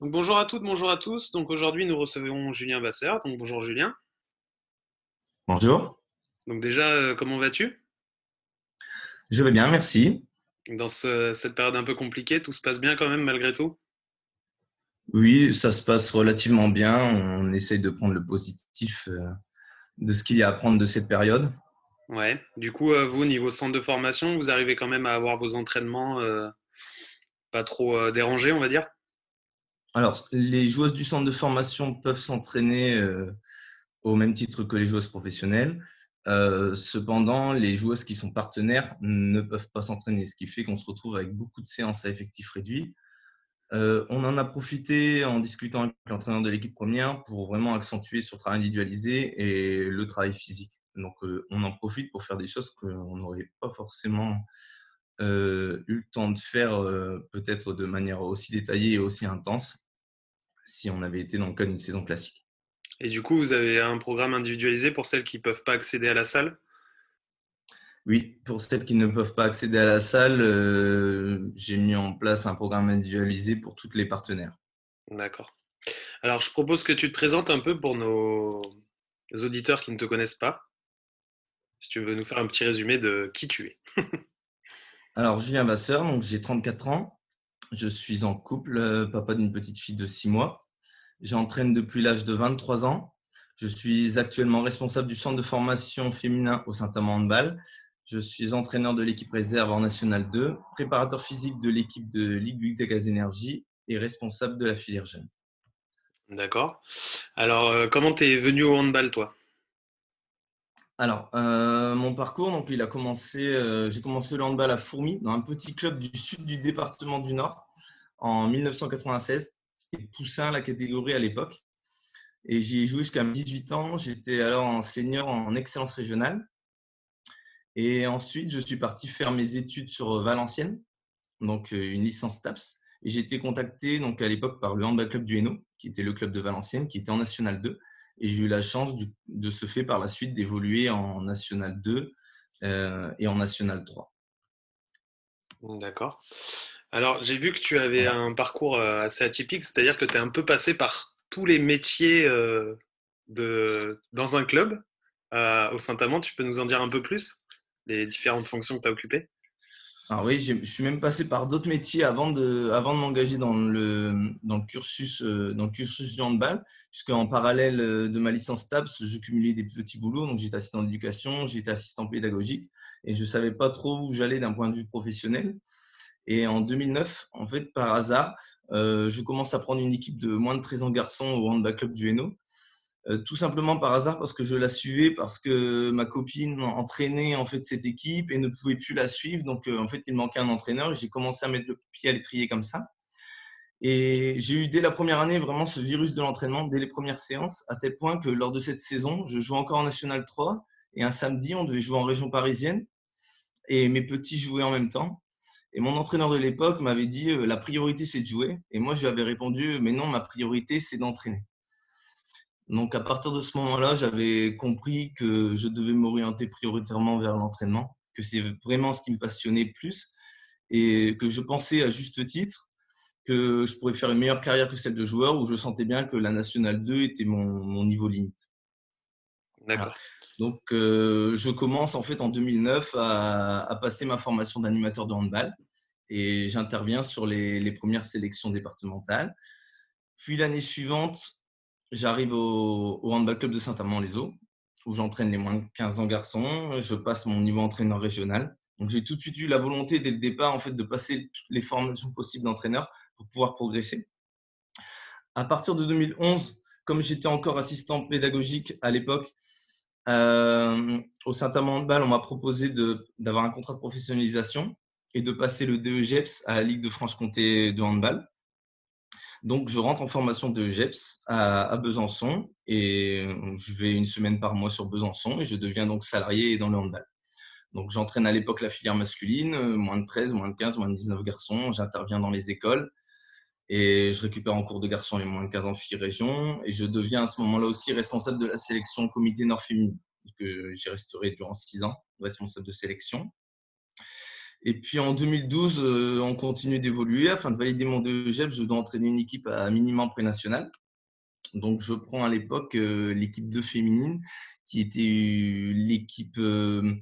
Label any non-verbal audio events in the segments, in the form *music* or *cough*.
Bonjour à toutes, bonjour à tous. Donc aujourd'hui, nous recevons Julien Vasseur. Donc bonjour Julien. Bonjour. Donc déjà, euh, comment vas-tu? Je vais bien, merci. Dans cette période un peu compliquée, tout se passe bien quand même malgré tout? Oui, ça se passe relativement bien. On essaye de prendre le positif euh, de ce qu'il y a à prendre de cette période. Ouais. Du coup, euh, vous, niveau centre de formation, vous arrivez quand même à avoir vos entraînements pas trop dérangés, on va dire? Alors, les joueuses du centre de formation peuvent s'entraîner euh, au même titre que les joueuses professionnelles. Euh, cependant, les joueuses qui sont partenaires ne peuvent pas s'entraîner, ce qui fait qu'on se retrouve avec beaucoup de séances à effectif réduit. Euh, on en a profité en discutant avec l'entraîneur de l'équipe première pour vraiment accentuer sur le travail individualisé et le travail physique. Donc, on en profite pour faire des choses qu'on n'aurait pas forcément eu le temps de faire peut-être de manière aussi détaillée et aussi intense si on avait été dans le cas d'une saison classique. Et du coup, vous avez un programme individualisé pour celles qui ne peuvent pas accéder à la salle? Oui, pour celles qui ne peuvent pas accéder à la salle, euh, j'ai mis en place un programme individualisé pour toutes les partenaires. D'accord. Alors, je propose que tu te présentes un peu pour nos auditeurs qui ne te connaissent pas. Si tu veux nous faire un petit résumé de qui tu es. *laughs* Alors, Julien Vasseur, donc j'ai 34 ans. Je suis en couple, euh, papa d'une petite fille de 6 mois. J'entraîne depuis l'âge de 23 ans. Je suis actuellement responsable du centre de formation féminin au Saint-Amand Handball. Je suis entraîneur de l'équipe réserve en National 2, préparateur physique de l'équipe de Ligue de Gaz Énergie et responsable de la filière jeune. D'accord. Alors, euh, comment tu es venu au handball, toi? Alors, euh, mon parcours, donc, il a commencé, euh, j'ai commencé le handball à Fourmi, dans un petit club du sud du département du Nord, en 1996. C'était Poussin, la catégorie à l'époque. Et j'y ai joué jusqu'à 18 ans. J'étais alors en senior en excellence régionale. Et ensuite, je suis parti faire mes études sur Valenciennes, donc euh, une licence TAPS. Et j'ai été contacté donc, à l'époque par le Handball Club du Hainaut, qui était le club de Valenciennes, qui était en National 2. Et j'ai eu la chance de ce fait par la suite d'évoluer en National 2 euh, et en National 3. D'accord. Alors, j'ai vu que tu avais un parcours euh, assez atypique, c'est-à-dire que tu es un peu passé par tous les métiers euh, de, dans un club au Saint-Amand. Tu peux nous en dire un peu plus, les différentes fonctions que tu as occupées? Alors oui, je suis même passé par d'autres métiers avant de, avant de m'engager dans le, dans, le cursus, euh, dans le cursus du handball, puisqu'en parallèle euh, de ma licence TAPS, je cumulais des petits boulots. Donc j'étais assistant d'éducation, j'étais assistant pédagogique et je savais pas trop où j'allais d'un point de vue professionnel. Et en 2009, en fait, par hasard, euh, je commence à prendre une équipe de moins de 13 ans garçons au handball club du Hainaut. Euh, tout simplement par hasard parce que je la suivais, parce que ma copine entraînait en fait cette équipe et ne pouvait plus la suivre. Donc euh, en fait, il manquait un entraîneur. J'ai commencé à mettre le pied à l'étrier comme ça. Et j'ai eu dès la première année vraiment ce virus de l'entraînement, dès les premières séances, à tel point que lors de cette saison, je jouais encore en National 3 et un samedi, on devait jouer en région parisienne et mes petits jouaient en même temps. Et mon entraîneur de l'époque m'avait dit euh, la priorité c'est de jouer. Et moi je lui avais répondu mais non, ma priorité c'est d'entraîner. Donc à partir de ce moment-là, j'avais compris que je devais m'orienter prioritairement vers l'entraînement, que c'est vraiment ce qui me passionnait plus et que je pensais à juste titre que je pourrais faire une meilleure carrière que celle de joueur où je sentais bien que la Nationale 2 était mon, niveau limite. D'accord. Donc euh, je commence en fait en 2009 à, passer ma formation d'animateur de handball et j'interviens sur les, les premières sélections départementales. Puis l'année suivante, J'arrive au, Handball Club de Saint-Amand-les-Eaux, où j'entraîne les moins de 15 ans garçons. Je passe mon niveau entraîneur régional. Donc, j'ai tout de suite eu la volonté, dès le départ, en fait, de passer toutes les formations possibles d'entraîneur pour pouvoir progresser. À partir de 2011, comme j'étais encore assistant pédagogique à l'époque, euh, au Saint-Amand Handball, on m'a proposé d'avoir un contrat de professionnalisation et de passer le DEGEPS à la Ligue de Franche-Comté de handball. Donc, je rentre en formation de GEPS à, Besançon et je vais une semaine par mois sur Besançon et je deviens donc salarié dans le handball. Donc, j'entraîne à l'époque la filière masculine, moins de 13, moins de 15, moins de 19 garçons. J'interviens dans les écoles et je récupère en cours de garçons les moins de 15 ans filles région et je deviens à ce moment-là aussi responsable de la sélection comité nord féminine que j'ai restauré durant 6 ans, responsable de sélection. Et puis en 2012, euh, on continue d'évoluer. Afin de valider mon DEGEP, je dois entraîner une équipe à minimum pré-national. Donc je prends à l'époque euh, l'équipe 2 féminine, qui était l'équipe. Euh,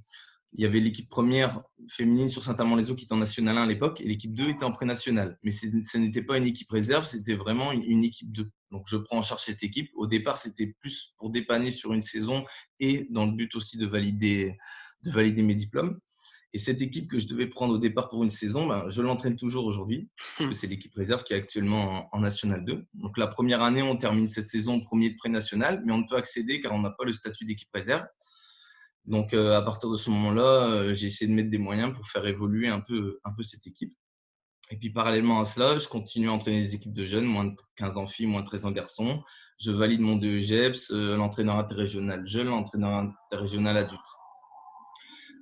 il y avait l'équipe première féminine sur Saint-Amand-les-Eaux qui était en National 1 à l'époque, et l'équipe 2 était en pré-national. Mais ce n'était pas une équipe réserve, c'était vraiment une, équipe 2. Donc je prends en charge cette équipe. Au départ, c'était plus pour dépanner sur une saison et dans le but aussi de valider, de valider mes diplômes. Et cette équipe que je devais prendre au départ pour une saison, ben, je l'entraîne toujours aujourd'hui, parce que c'est l'équipe réserve qui est actuellement en, National 2. Donc la première année, on termine cette saison premier de pré-national, mais on ne peut accéder car on n'a pas le statut d'équipe réserve. Donc euh, à partir de ce moment-là, euh, j'ai essayé de mettre des moyens pour faire évoluer un peu, un peu cette équipe. Et puis parallèlement à cela, je continue à entraîner des équipes de jeunes, moins de 15 ans filles, moins de 13 ans garçons. Je valide mon DEGEPS, euh, l'entraîneur interrégional jeune, l'entraîneur interrégional adulte.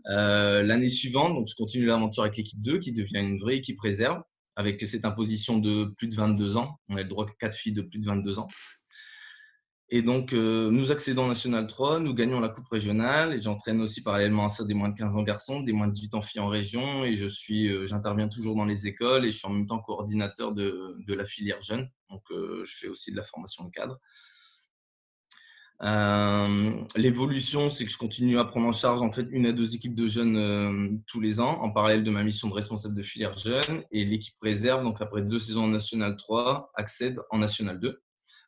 Euh, l'année suivante, donc je continue l'aventure avec l'équipe 2 qui devient une vraie équipe réserve avec cette imposition de plus de 22 ans. On a le droit que 4 filles de plus de 22 ans. Et donc, euh, nous accédons en National 3, nous gagnons la Coupe régionale et j'entraîne aussi parallèlement à ça des moins de 15 ans garçons, des moins de 18 ans filles en région et je suis, euh, j'interviens toujours dans les écoles et je suis en même temps coordinateur de, de la filière jeune. Donc, je fais aussi de la formation de cadre. Euh, l'évolution, c'est que je continue à prendre en charge en fait une à deux équipes de jeunes euh, tous les ans, en parallèle de ma mission de responsable de filière jeune. Et l'équipe réserve, donc après deux saisons en National 3, accède en National 2.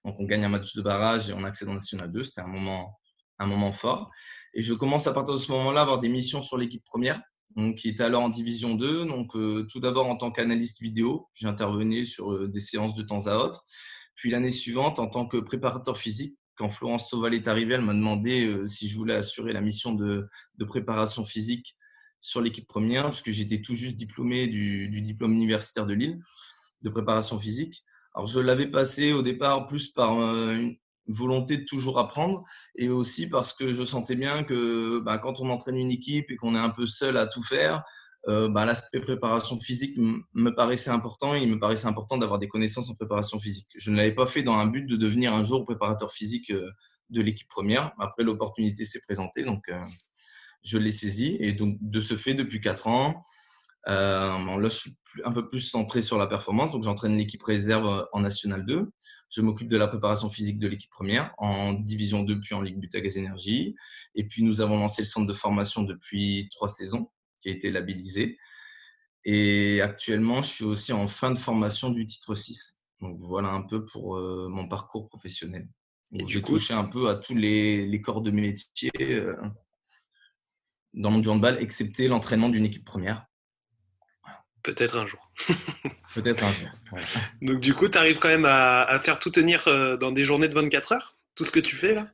Donc on gagne un match de barrage et on accède en National 2. C'était un moment, un moment fort. Et je commence à partir de ce moment-là à avoir des missions sur l'équipe première, donc, qui était alors en Division 2. Donc euh, tout d'abord en tant qu'analyste vidéo, j'intervenais sur des séances de temps à autre. Puis l'année suivante, en tant que préparateur physique, quand Florence Sauval est arrivée, elle m'a demandé euh, si je voulais assurer la mission de, préparation physique sur l'équipe première, parce que j'étais tout juste diplômé du, diplôme universitaire de Lille de préparation physique. Alors, je l'avais passé au départ plus par euh, une volonté de toujours apprendre et aussi parce que je sentais bien que bah, quand on entraîne une équipe et qu'on est un peu seul à tout faire, euh, bah, l'aspect préparation physique me paraissait important et il me paraissait important d'avoir des connaissances en préparation physique. Je ne l'avais pas fait dans un but de devenir un jour préparateur physique euh, de l'équipe première. Après, l'opportunité s'est présentée, donc euh, je l'ai saisi. Et donc, de ce fait, depuis 4 ans, là, je suis un peu plus centré sur la performance. Donc, j'entraîne l'équipe réserve en National 2. Je m'occupe de la préparation physique de l'équipe première en Division 2, puis en Ligue Butagaz Énergie. Et puis, nous avons lancé le centre de formation depuis trois saisons qui a été labellisé. Et actuellement, je suis aussi en fin de formation du titre 6. Donc voilà un peu pour euh, mon parcours professionnel. J'ai touché un peu à tous les, corps de métier euh, dans mon handball, excepté l'entraînement d'une équipe première. Peut-être un jour. *laughs* Peut-être un jour. Donc du coup, tu arrives quand même à, à, faire tout tenir euh, dans des journées de 24 heures Tout ce que tu fais là?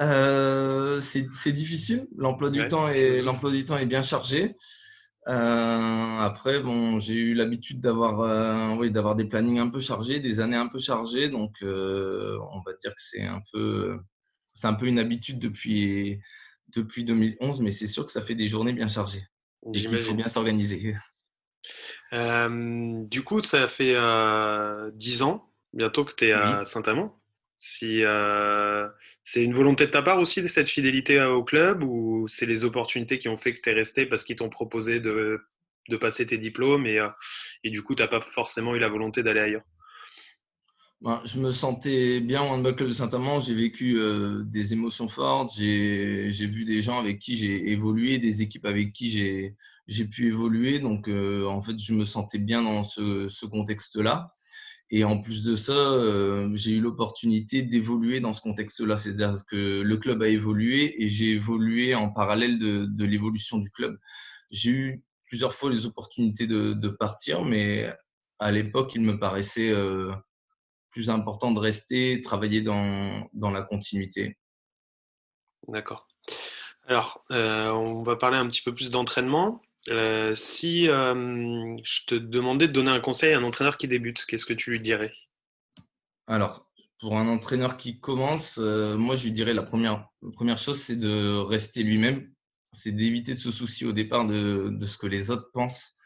Euh, c'est difficile. L'emploi du, temps est, du temps est bien chargé. Euh, après, bon, j'ai eu l'habitude d'avoir euh, oui, d'avoir des plannings un peu chargés, des années un peu chargées. Donc, on va dire que c'est un, peu, un peu une habitude depuis, depuis 2011, mais c'est sûr que ça fait des journées bien chargées et qu'il faut bien s'organiser. du coup, ça fait 10 ans bientôt que tu es à Saint-Amand? Si euh, c'est une volonté de ta part aussi de cette fidélité au club ou c'est les opportunités qui ont fait que tu es resté parce qu'ils t'ont proposé de, de, passer tes diplômes et, euh, du coup tu n'as pas forcément eu la volonté d'aller ailleurs? Ben, Je me sentais bien au handball club de Saint-Amand, j'ai vécu euh, des émotions fortes, j'ai vu des gens avec qui j'ai évolué, des équipes avec qui j'ai pu évoluer, donc en fait je me sentais bien dans ce, ce contexte-là. Et en plus de ça, euh, j'ai eu l'opportunité d'évoluer dans ce contexte-là. C'est-à-dire que le club a évolué et j'ai évolué en parallèle de, l'évolution du club. J'ai eu plusieurs fois les opportunités de, partir, mais à l'époque, il me paraissait euh, plus important de rester, travailler dans, la continuité. D'accord. Alors, euh, on va parler un petit peu plus d'entraînement. Euh, si euh, je te demandais de donner un conseil à un entraîneur qui débute, qu'est-ce que tu lui dirais? Alors, pour un entraîneur qui commence, euh, moi, je lui dirais la première, première chose, c'est de rester lui-même. C'est d'éviter de se soucier au départ de, de, ce que les autres pensent.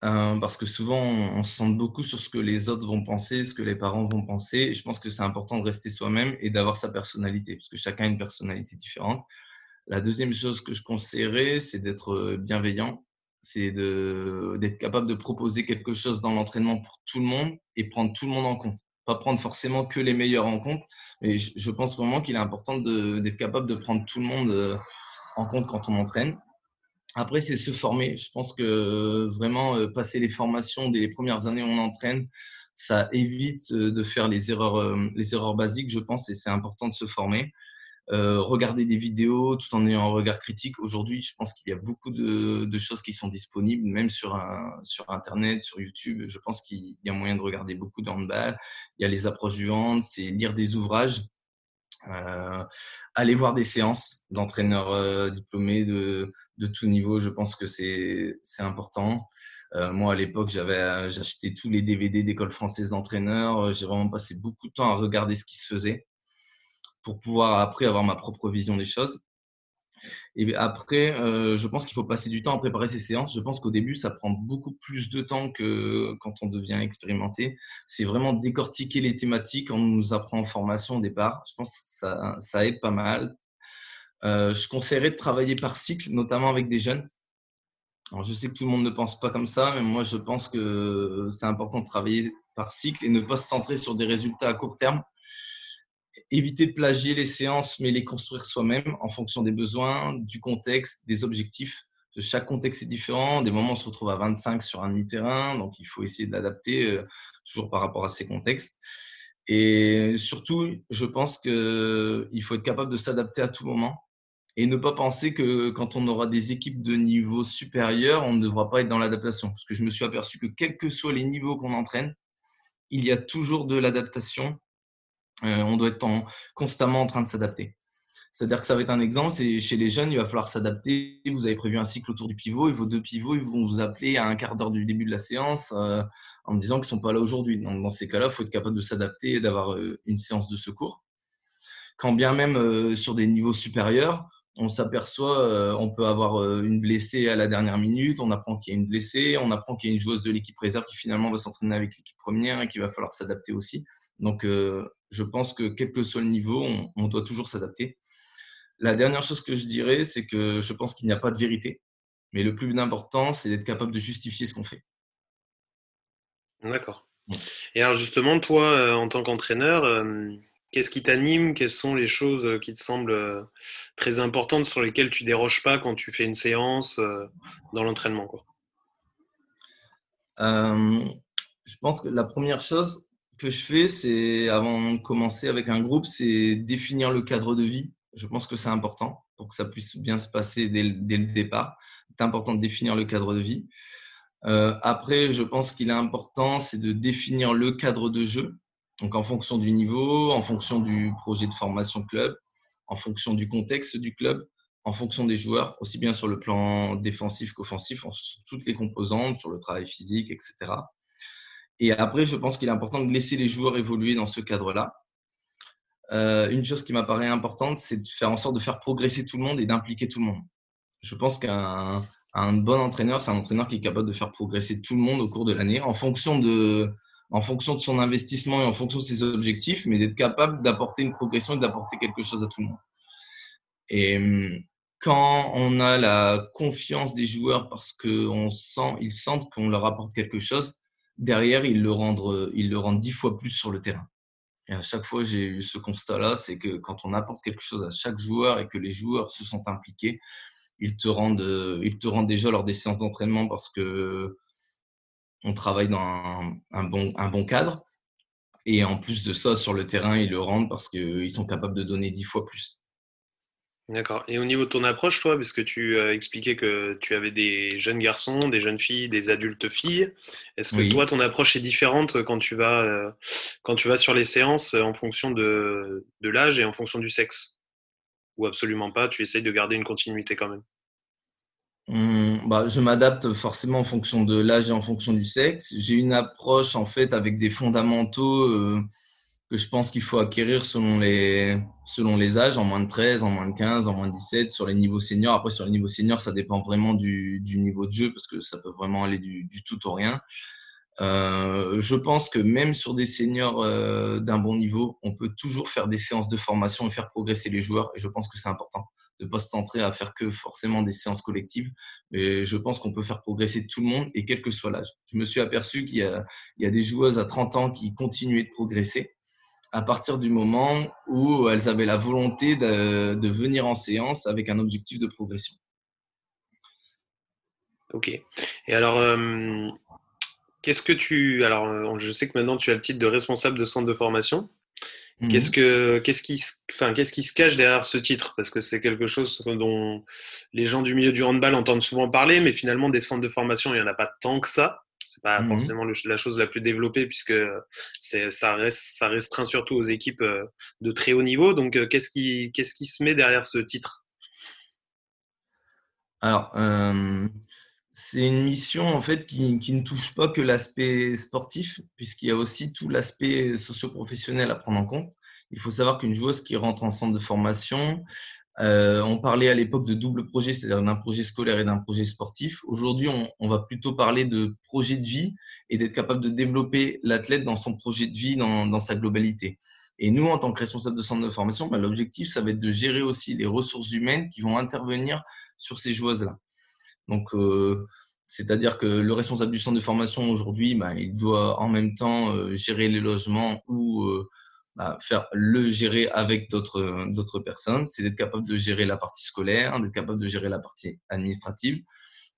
Parce que souvent, on, se sent beaucoup sur ce que les autres vont penser, ce que les parents vont penser. Et je pense que c'est important de rester soi-même et d'avoir sa personnalité, parce que chacun a une personnalité différente. La deuxième chose que je conseillerais, c'est d'être bienveillant, c'est d'être capable de proposer quelque chose dans l'entraînement pour tout le monde et prendre tout le monde en compte pas prendre forcément que les meilleurs en compte. Mais je, pense vraiment qu'il est important d'être capable de prendre tout le monde euh, en compte quand on entraîne. Après, c'est se former. Je pense que euh, vraiment euh, passer les formations dès les premières années où on entraîne, ça évite de faire les erreurs, les erreurs basiques, je pense, et c'est important de se former. Euh, regarder des vidéos tout en ayant un regard critique. Aujourd'hui, je pense qu'il y a beaucoup de, choses qui sont disponibles, même sur, sur Internet, sur YouTube. Je pense qu'il y a moyen de regarder beaucoup de handball. Il y a les approches du hand, c'est lire des ouvrages. Euh, aller voir des séances d'entraîneurs euh, diplômés de, de, tout niveau, je pense que c'est important. moi, à l'époque, j'avais j'achetais tous les DVD d'école française d'entraîneurs. J'ai vraiment passé beaucoup de temps à regarder ce qui se faisait pour pouvoir après avoir ma propre vision des choses. Et après, euh, je pense qu'il faut passer du temps à préparer ces séances. Je pense qu'au début, ça prend beaucoup plus de temps que quand on devient expérimenté. C'est vraiment décortiquer les thématiques. On nous apprend en formation au départ. Je pense que ça, ça aide pas mal. Euh, je conseillerais de travailler par cycle, notamment avec des jeunes. Alors, je sais que tout le monde ne pense pas comme ça, mais moi, je pense que c'est important de travailler par cycle et ne pas se centrer sur des résultats à court terme éviter de plagier les séances, mais les construire soi-même en fonction des besoins, du contexte, des objectifs. Chaque contexte est différent. Des moments, on se retrouve à 25 sur un demi-terrain, donc il faut essayer de l'adapter euh, toujours par rapport à ces contextes. Et surtout, je pense qu'il faut être capable de s'adapter à tout moment et ne pas penser que quand on aura des équipes de niveau supérieur, on ne devra pas être dans l'adaptation. Parce que je me suis aperçu que quels que soient les niveaux qu'on entraîne, il y a toujours de l'adaptation on doit être constamment en train de s'adapter. C'est-à-dire que ça va être un exemple, c'est chez les jeunes, il va falloir s'adapter. Vous avez prévu un cycle autour du pivot et vos deux pivots, ils vont vous appeler à un quart d'heure du début de la séance euh, en me disant qu'ils ne sont pas là aujourd'hui. Dans ces cas-là, il faut être capable de s'adapter et d'avoir euh, une séance de secours. Quand bien même sur des niveaux supérieurs, on s'aperçoit, on peut avoir une blessée à la dernière minute, on apprend qu'il y a une blessée, on apprend qu'il y a une joueuse de l'équipe réserve qui finalement va s'entraîner avec l'équipe première et qu'il va falloir s'adapter aussi. Donc, je pense que quel que soit le niveau, on, doit toujours s'adapter. La dernière chose que je dirais, c'est que je pense qu'il n'y a pas de vérité. Mais le plus important, c'est d'être capable de justifier ce qu'on fait. D'accord. Et alors justement, toi, euh, en tant qu'entraîneur, euh, qu'est-ce qui t'anime? Quelles sont les choses euh, qui te semblent très importantes sur lesquelles tu déroges pas quand tu fais une séance dans l'entraînement Je pense que la première chose, que je fais, c'est avant de commencer avec un groupe, c'est définir le cadre de vie. Je pense que c'est important pour que ça puisse bien se passer dès, le départ. C'est important de définir le cadre de vie. Euh, après, je pense qu'il est important, c'est de définir le cadre de jeu. Donc, en fonction du niveau, en fonction du projet de formation club, en fonction du contexte du club, en fonction des joueurs, aussi bien sur le plan défensif qu'offensif, sur toutes les composantes, sur le travail physique, etc. Et après, je pense qu'il est important de laisser les joueurs évoluer dans ce cadre-là. Euh, une chose qui m'apparaît importante, c'est de faire en sorte de faire progresser tout le monde et d'impliquer tout le monde. Je pense qu'un bon entraîneur, c'est un entraîneur qui est capable de faire progresser tout le monde au cours de l'année en fonction de, en fonction de son investissement et en fonction de ses objectifs, mais d'être capable d'apporter une progression et d'apporter quelque chose à tout le monde. Et quand on a la confiance des joueurs parce qu'ils sent, ils sentent qu'on leur apporte quelque chose, derrière, ils le rendent, ils le rendent dix fois plus sur le terrain. Et à chaque fois, j'ai eu ce constat-là, c'est que quand on apporte quelque chose à chaque joueur et que les joueurs se sont impliqués, ils te rendent, ils te rendent déjà lors des séances d'entraînement parce que on travaille dans un, bon, un bon cadre. Et en plus de ça, sur le terrain, ils le rendent parce qu'ils sont capables de donner dix fois plus. D'accord. Et au niveau de ton approche, toi, parce que tu as expliqué que tu avais des jeunes garçons, des jeunes filles, des adultes filles, est-ce que toi, ton approche est différente quand tu vas, euh, quand tu vas sur les séances en fonction de, de l'âge et en fonction du sexe? Ou absolument pas, tu essayes de garder une continuité quand même? Mmh, bah, je m'adapte forcément en fonction de l'âge et en fonction du sexe. J'ai une approche en fait avec des fondamentaux. Euh, que je pense qu'il faut acquérir selon les, selon les âges, en moins de 13, en moins de 15, en moins de 17, sur les niveaux seniors. Après, sur les niveaux seniors, ça dépend vraiment du, du niveau de jeu parce que ça peut vraiment aller du, tout au rien. Euh, je pense que même sur des seniors euh, d'un bon niveau, on peut toujours faire des séances de formation et faire progresser les joueurs. Et je pense que c'est important de ne pas se centrer à faire que forcément des séances collectives. Mais je pense qu'on peut faire progresser tout le monde et quel que soit l'âge. Je me suis aperçu qu'il y, y, a des joueuses à 30 ans qui continuaient de progresser à partir du moment où elles avaient la volonté de, de venir en séance avec un objectif de progression. Ok. Et alors, euh, Qu'est-ce que tu. Alors, euh, je sais que maintenant tu as le titre de responsable de centre de formation. Mhm. Qu'est-ce, que, qu'est-ce, qui, enfin, qu'est-ce qui se cache derrière ce titre? Parce que c'est quelque chose dont les gens du milieu du handball entendent souvent parler, mais finalement, des centres de formation, il n'y en a pas tant que ça. C'est pas mhm. forcément la chose la plus développée puisque c'est, ça, reste, ça restreint surtout aux équipes euh, de très haut niveau. Donc, euh, qu'est-ce qui, qu'est-ce qui se met derrière ce titre? Alors, c'est une mission en fait qui, ne touche pas que l'aspect sportif, puisqu'il y a aussi tout l'aspect socio-professionnel à prendre en compte. Il faut savoir qu'une joueuse qui rentre en centre de formation, euh, on parlait à l'époque de double projet, c'est-à-dire d'un projet scolaire et d'un projet sportif. Aujourd'hui, on, va plutôt parler de projet de vie et d'être capable de développer l'athlète dans son projet de vie, dans, sa globalité. Et nous, en tant que responsable de centre de formation, bah, l'objectif, ça va être de gérer aussi les ressources humaines qui vont intervenir sur ces joueuses-là. Donc, euh, c'est-à-dire que le responsable du centre de formation aujourd'hui, bah, il doit en même temps euh, gérer les logements ou faire le gérer avec d'autres d'autres personnes. C'est d'être capable de gérer la partie scolaire, d'être capable de gérer la partie administrative,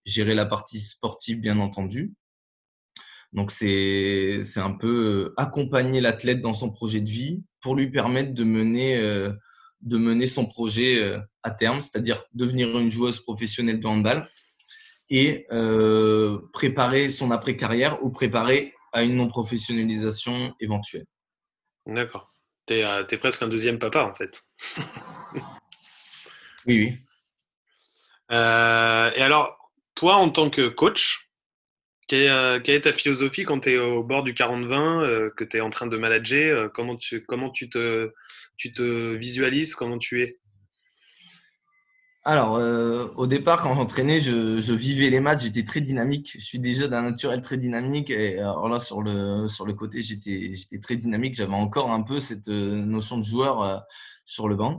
gérer la partie sportive, bien entendu. Donc, c'est un peu accompagner l'athlète dans son projet de vie pour lui permettre de mener, de mener son projet à terme, c'est-à-dire devenir une joueuse professionnelle de handball et euh, préparer son après-carrière ou préparer à une non-professionnalisation éventuelle. D'accord. Tu es, euh, presque un deuxième papa en fait. *laughs* oui, oui. Euh, et alors, toi en tant que coach, quelle est, ta philosophie quand tu es au bord du 40-20, que tu es en train de manager Comment, tu, comment tu, te, tu te visualises Comment tu es? Alors, euh, au départ, quand j'entraînais, je, vivais les matchs, j'étais très dynamique. Je suis déjà d'un naturel très dynamique. Et alors là, sur le, sur le côté, j'étais, j'étais très dynamique. J'avais encore un peu cette euh, notion de joueur euh, sur le banc.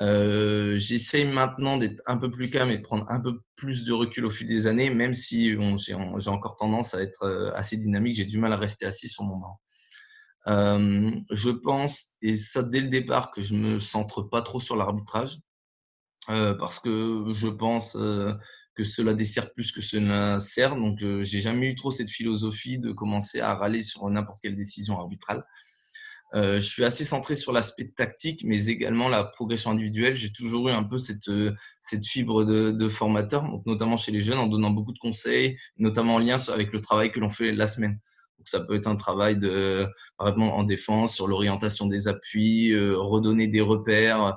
Euh, J'essaye maintenant d'être un peu plus calme et de prendre un peu plus de recul au fil des années, même si j'ai encore tendance à être assez dynamique. J'ai du mal à rester assis sur mon banc. Euh, je pense, et ça dès le départ, que je me centre pas trop sur l'arbitrage. Euh, parce que je pense euh, que cela dessert plus que cela sert. Donc, euh, j'ai jamais eu trop cette philosophie de commencer à râler sur n'importe quelle décision arbitrale. je suis assez centré sur l'aspect tactique, mais également la progression individuelle. J'ai toujours eu un peu cette, cette fibre de, de formateur, donc notamment chez les jeunes, en donnant beaucoup de conseils, notamment en lien avec le travail que l'on fait la semaine. Donc, ça peut être un travail de, par exemple, en défense, sur l'orientation des appuis, redonner des repères,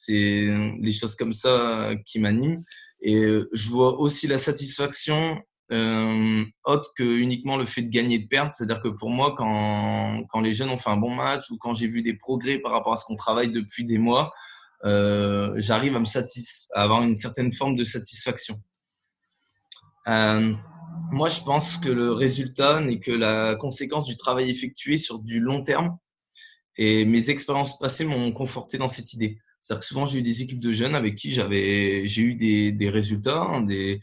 c'est les choses comme ça qui m'animent. Et euh, je vois aussi la satisfaction euh, autre que uniquement le fait de gagner et de perdre. C'est-à-dire que pour moi, quand, quand les jeunes ont fait un bon match ou quand j'ai vu des progrès par rapport à ce qu'on travaille depuis des mois, euh, j'arrive à me à avoir une certaine forme de satisfaction. Euh, moi, je pense que le résultat n'est que la conséquence du travail effectué sur du long terme. Et mes expériences passées m'ont conforté dans cette idée. C'est-à-dire que souvent, j'ai eu des équipes de jeunes avec qui j'ai eu des, des résultats, hein, des,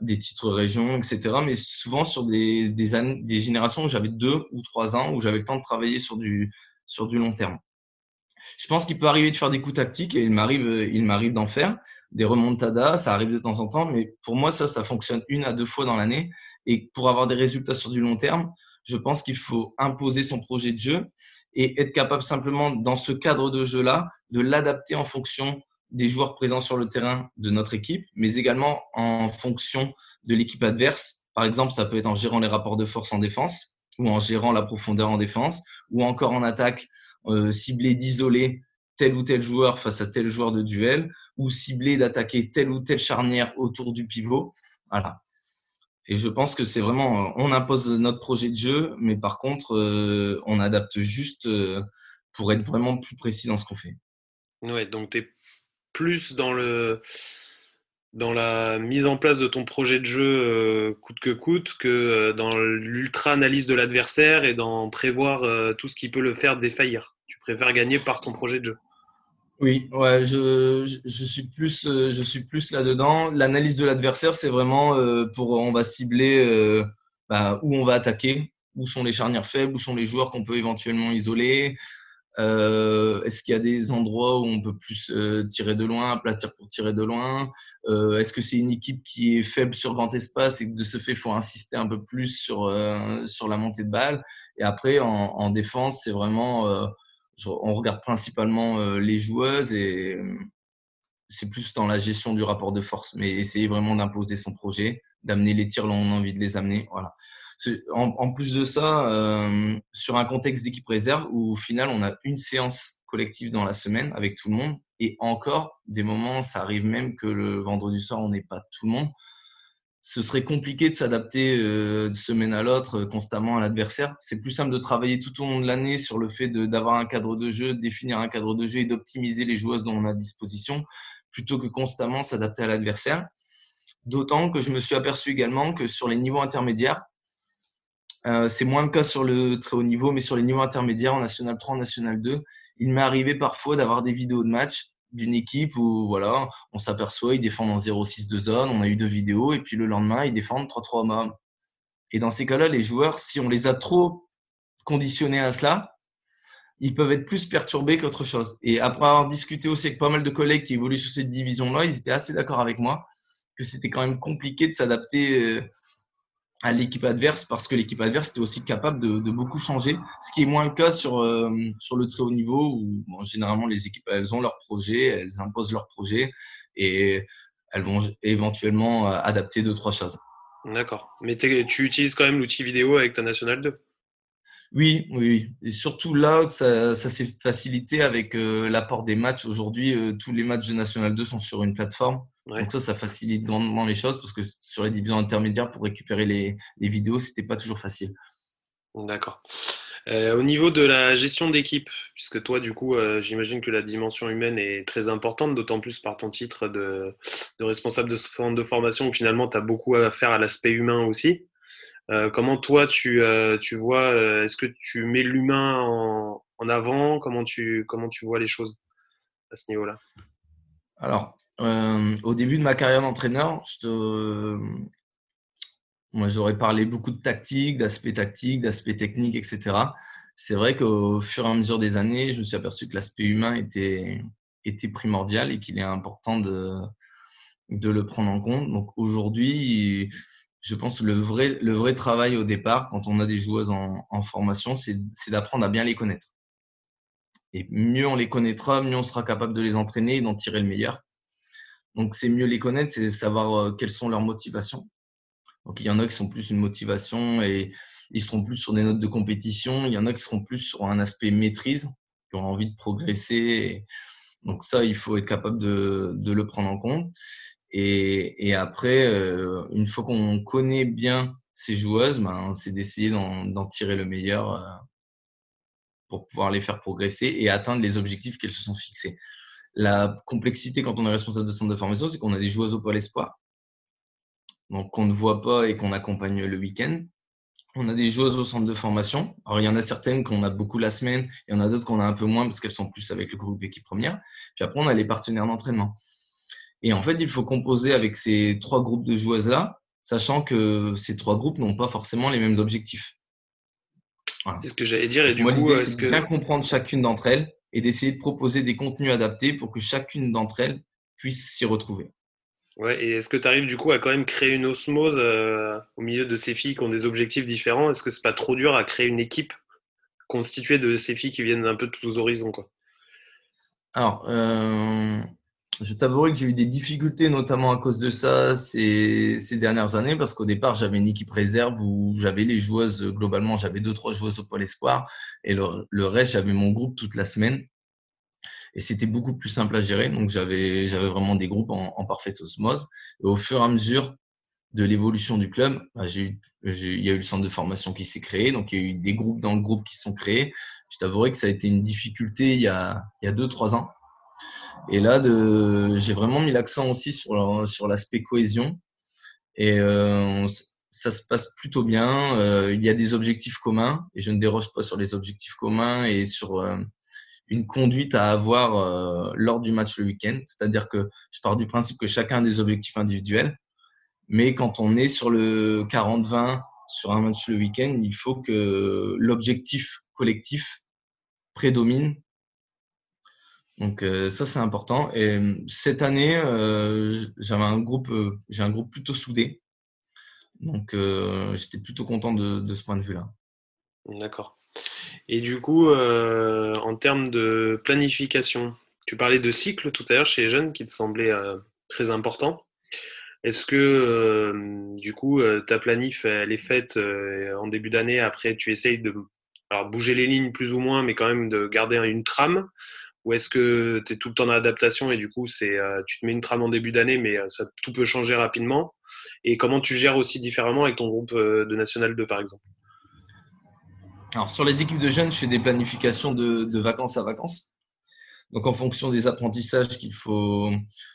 des titres région, etc. Mais souvent sur des, des, des générations où j'avais deux ou trois ans, où j'avais le temps de travailler sur du, sur du long terme. Je pense qu'il peut arriver de faire des coups tactiques et il m'arrive, il m'arrive d'en faire des remontadas, ça arrive de temps en temps, mais pour moi ça, ça fonctionne une à deux fois dans l'année. Et pour avoir des résultats sur du long terme, je pense qu'il faut imposer son projet de jeu et être capable simplement, dans ce cadre de jeu-là, de l'adapter en fonction des joueurs présents sur le terrain de notre équipe, mais également en fonction de l'équipe adverse. Par exemple, ça peut être en gérant les rapports de force en défense ou en gérant la profondeur en défense ou encore en attaque, euh, cibler d'isoler tel ou tel joueur face à tel joueur de duel ou cibler d'attaquer telle ou telle charnière autour du pivot. Voilà. Et je pense que c'est vraiment, on impose notre projet de jeu, mais par contre, on adapte juste pour être vraiment plus précis dans ce qu'on fait. Ouais, donc tu es plus dans le dans la mise en place de ton projet de jeu euh, coûte que coûte que euh, dans l'ultra-analyse de l'adversaire et dans prévoir euh, tout ce qui peut le faire défaillir. Tu préfères gagner par ton projet de jeu. Oui, ouais, je, je suis plus, je suis plus là-dedans. L'analyse de l'adversaire, c'est vraiment pour on va cibler bah, où on va attaquer, où sont les charnières faibles, où sont les joueurs qu'on peut éventuellement isoler, euh, Est-ce qu'il y a des endroits où on peut plus euh, tirer de loin, aplatir pour tirer de loin euh, Est-ce que c'est une équipe qui est faible sur grand espace et que de ce fait, il faut insister un peu plus sur, euh, sur la montée de balle Et après, en, en défense, c'est vraiment, euh, on regarde principalement les joueuses et c'est plus dans la gestion du rapport de force, mais essayer vraiment d'imposer son projet, d'amener les tirs là où on a envie de les amener. En, plus de ça, euh, sur un contexte d'équipe réserve où au final on a une séance collective dans la semaine avec tout le monde et encore des moments, ça arrive même que le vendredi soir on n'est pas tout le monde. Ce serait compliqué de s'adapter euh, de semaine à l'autre euh, constamment à l'adversaire. C'est plus simple de travailler tout au long de l'année sur le fait d'avoir un cadre de jeu, de définir un cadre de jeu et d'optimiser les joueuses dont on a disposition plutôt que constamment s'adapter à l'adversaire. D'autant que je me suis aperçu également que sur les niveaux intermédiaires, euh, c'est moins le cas sur le très haut niveau, mais sur les niveaux intermédiaires, en National 3, en National 2, il m'est arrivé parfois d'avoir des vidéos de match d'une équipe où voilà, on s'aperçoit, ils défendent en 0-6 de zone, on a eu deux vidéos, et puis le lendemain, ils défendent 3-3 hommes. Et dans ces cas-là, les joueurs, si on les a trop conditionnés à cela, ils peuvent être plus perturbés qu'autre chose. Et après avoir discuté aussi avec pas mal de collègues qui évoluent sur cette division-là, ils étaient assez d'accord avec moi que c'était quand même compliqué de s'adapter euh, à l'équipe adverse parce que l'équipe adverse était aussi capable de, de, beaucoup changer, ce qui est moins le cas sur, euh, sur le très haut niveau où bon, généralement les équipes elles ont leur projet, elles imposent leur projet et elles vont éventuellement euh, adapter deux trois choses. D'accord. Mais tu utilises quand même l'outil vidéo avec ta National 2 oui, oui, et surtout là, ça, ça s'est facilité avec euh, l'apport des matchs. Aujourd'hui, euh, tous les matchs de National 2 sont sur une plateforme. Donc ça, ça facilite grandement les choses parce que sur les divisions intermédiaires, pour récupérer les, les vidéos, c'était pas toujours facile. D'accord. Euh, au niveau de la gestion d'équipe, puisque toi, du coup, j'imagine que la dimension humaine est très importante, d'autant plus par ton titre de, de responsable de centre de formation où finalement, tu as beaucoup à faire à l'aspect humain aussi. Euh, comment toi tu, euh, tu vois, euh, est-ce que tu mets l'humain en, en, avant? Comment tu, comment tu vois les choses à ce niveau-là? Alors, au début de ma carrière d'entraîneur, te... moi j'aurais parlé beaucoup de tactique, d'aspect tactique, d'aspect technique, etc. C'est vrai qu'au fur et à mesure des années, je me suis aperçu que l'aspect humain était, primordial et qu'il est important de, le prendre en compte. Donc aujourd'hui, je pense que le vrai, travail au départ, quand on a des joueuses en formation, c'est d'apprendre à bien les connaître. Et mieux on les connaîtra, mieux on sera capable de les entraîner et d'en tirer le meilleur. Donc, c'est mieux les connaître, c'est savoir euh, quelles sont leurs motivations. Donc, il y en a qui sont plus une motivation et ils seront plus sur des notes de compétition. Il y en a qui seront plus sur un aspect maîtrise, qui ont envie de progresser. Donc, ça, il faut être capable de, de le prendre en compte. Et, après, euh, une fois qu'on connaît bien ces joueuses, ben, c'est d'essayer d'en tirer le meilleur euh, pour pouvoir les faire progresser et atteindre les objectifs qu'elles se sont fixés. La complexité quand on est responsable de centre de formation, c'est qu'on a des joueuses au pôle espoir, donc qu'on ne voit pas et qu'on accompagne le week-end. On a des joueuses au centre de formation. Alors, il y en a certaines qu'on a beaucoup la semaine, il y en a d'autres qu'on a un peu moins parce qu'elles sont plus avec le groupe équipe première. Puis après, on a les partenaires d'entraînement. Et en fait, il faut composer avec ces trois groupes de joueuses-là, sachant que ces trois groupes n'ont pas forcément les mêmes objectifs. C'est ce que j'allais dire. Et du Moi, l'idée, c'est de bien comprendre chacune d'entre elles et d'essayer de proposer des contenus adaptés pour que chacune d'entre elles puisse s'y retrouver. Ouais, et est-ce que tu arrives du coup à quand même créer une osmose euh, au milieu de ces filles qui ont des objectifs différents? Est-ce que c'est pas trop dur à créer une équipe constituée de ces filles qui viennent un peu de tous horizons quoi? Alors, euh, je t'avouerai que j'ai eu des difficultés, notamment à cause de ça, ces, ces dernières années, parce qu'au départ, j'avais une équipe réserve où j'avais les joueuses, globalement, j'avais deux, trois joueuses au pôle espoir, et le, le reste, j'avais mon groupe toute la semaine. Et c'était beaucoup plus simple à gérer, donc j'avais, vraiment des groupes en, en parfaite osmose. Et au fur et à mesure de l'évolution du club, bah, il y a eu le centre de formation qui s'est créé, donc il y a eu des groupes dans le groupe qui sont créés. Je t'avouerai que ça a été une difficulté il y a, il y a deux, trois ans. Et là, j'ai vraiment mis l'accent aussi sur, l'aspect cohésion. Et euh, ça se passe plutôt bien. Euh, il y a des objectifs communs et je ne déroge pas sur les objectifs communs et sur euh, une conduite à avoir lors du match le week-end. C'est-à-dire que je pars du principe que chacun a des objectifs individuels. Mais quand on est sur le 40-20 sur un match le week-end, il faut que l'objectif collectif prédomine donc euh, ça c'est important. Et euh, cette année, euh, j'avais un groupe, j'ai un groupe plutôt soudé. Donc j'étais plutôt content de, ce point de vue-là. D'accord. Et du coup, en termes de planification, tu parlais de cycle tout à l'heure chez les jeunes qui te semblait très important. Est-ce que du coup ta planif elle est faite en début d'année, après tu essayes de bouger les lignes plus ou moins, mais quand même de garder une trame ou est-ce que tu es tout le temps en adaptation et du coup, c'est, euh, tu te mets une trame en début d'année, mais euh, ça, tout peut changer rapidement Et comment tu gères aussi différemment avec ton groupe euh, de National 2, par exemple? Alors, sur les équipes de jeunes, je fais des planifications de, vacances à vacances. Donc, en fonction des apprentissages qu'il faut,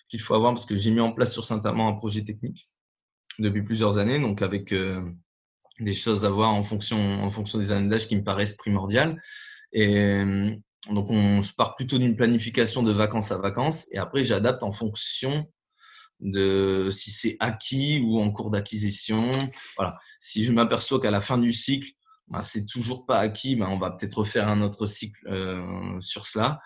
qu'il faut avoir, parce que j'ai mis en place sur Saint-Amand un projet technique depuis plusieurs années, donc avec des choses à voir en fonction, en fonction des années d'âge qui me paraissent primordiales. Et donc, on, je pars plutôt d'une planification de vacances à vacances et après, j'adapte en fonction de si c'est acquis ou en cours d'acquisition. Voilà. Si je m'aperçois qu'à la fin du cycle, bah, c'est toujours pas acquis, bah, on va peut-être refaire un autre cycle euh, sur cela.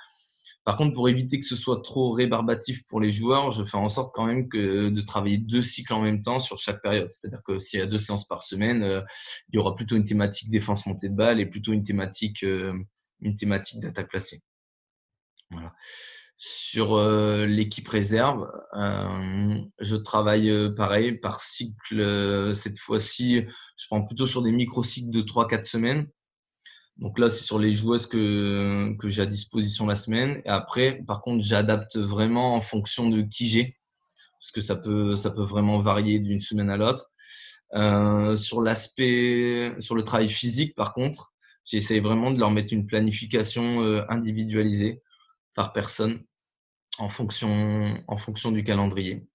Par contre, pour éviter que ce soit trop rébarbatif pour les joueurs, je fais en sorte quand même que de travailler deux cycles en même temps sur chaque période. C'est-à-dire que s'il y a deux séances par semaine, euh, il y aura plutôt une thématique défense montée de balle et plutôt une thématique euh, une thématique d'attaque placée. Voilà. Sur euh, l'équipe réserve, euh, je travaille euh, pareil par cycle. cette fois-ci, je prends plutôt sur des micro-cycles de 3-4 semaines. Donc là, c'est sur les joueuses que, j'ai à disposition la semaine. Et après, par contre, j'adapte vraiment en fonction de qui j'ai. Parce que ça peut, ça peut vraiment varier d'une semaine à l'autre. sur l'aspect, sur le travail physique, par contre, J'essaie vraiment de leur mettre une planification euh, individualisée par personne en fonction, en fonction du calendrier.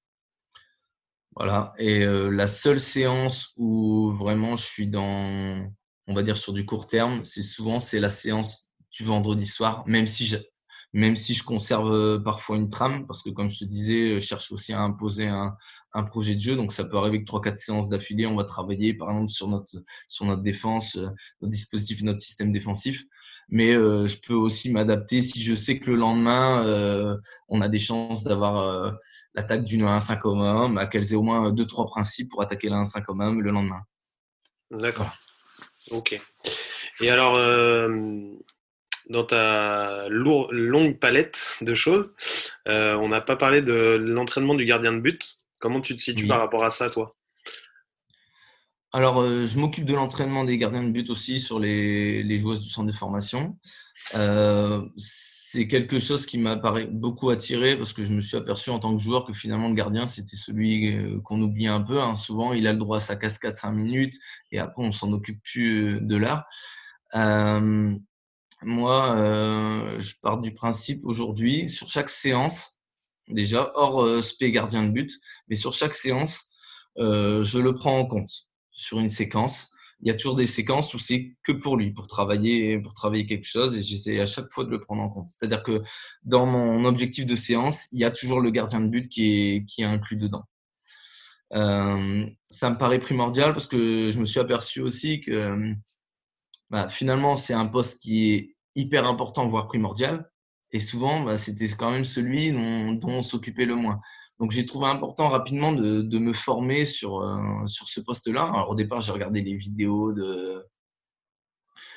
Voilà. Et euh, la seule séance où vraiment je suis dans, on va dire sur du court terme, c'est souvent c'est la séance du vendredi soir, même si même si je conserve euh, parfois une trame, parce que comme je te disais, je cherche aussi à imposer un, projet de jeu. Donc ça peut arriver que 3-4 séances d'affilée, on va travailler par exemple sur notre, défense, euh, notre dispositif, notre système défensif. Mais euh, je peux aussi m'adapter si je sais que le lendemain, on a des chances d'avoir l'attaque d'une 1-5 commun, bah, qu'elles aient au moins 2-3 principes pour attaquer la 1-5 commun le lendemain. D'accord. Ok. Et alors, dans ta longue palette de choses, on n'a pas parlé de l'entraînement du gardien de but. Comment tu te situes par rapport à ça, toi? Alors, euh, je m'occupe de l'entraînement des gardiens de but aussi sur les, les joueuses du centre de formation. Euh, c'est quelque chose qui m'a beaucoup attiré parce que je me suis aperçu en tant que joueur que finalement le gardien c'était celui euh, qu'on oublie un peu. Hein. Souvent il a le droit à sa cascade 5 minutes et après on s'en occupe plus de l'heure. Moi, je pars du principe aujourd'hui sur chaque séance, déjà, hors euh, spé gardien de but. Mais sur chaque séance, euh, je le prends en compte sur une séquence. Il y a toujours des séquences où c'est que pour lui, pour travailler, pour travailler quelque chose, et j'essaie à chaque fois de le prendre en compte. C'est-à-dire que dans mon objectif de séance, il y a toujours le gardien de but qui est, qui est inclus dedans. Euh, ça me paraît primordial parce que je me suis aperçu aussi que bah, finalement, c'est un poste qui est hyper important, voire primordial. Et souvent, bah, c'était quand même celui dont, on s'occupait le moins. Donc j'ai trouvé important rapidement de, me former sur, euh, sur ce poste-là. Au départ, j'ai regardé les vidéos de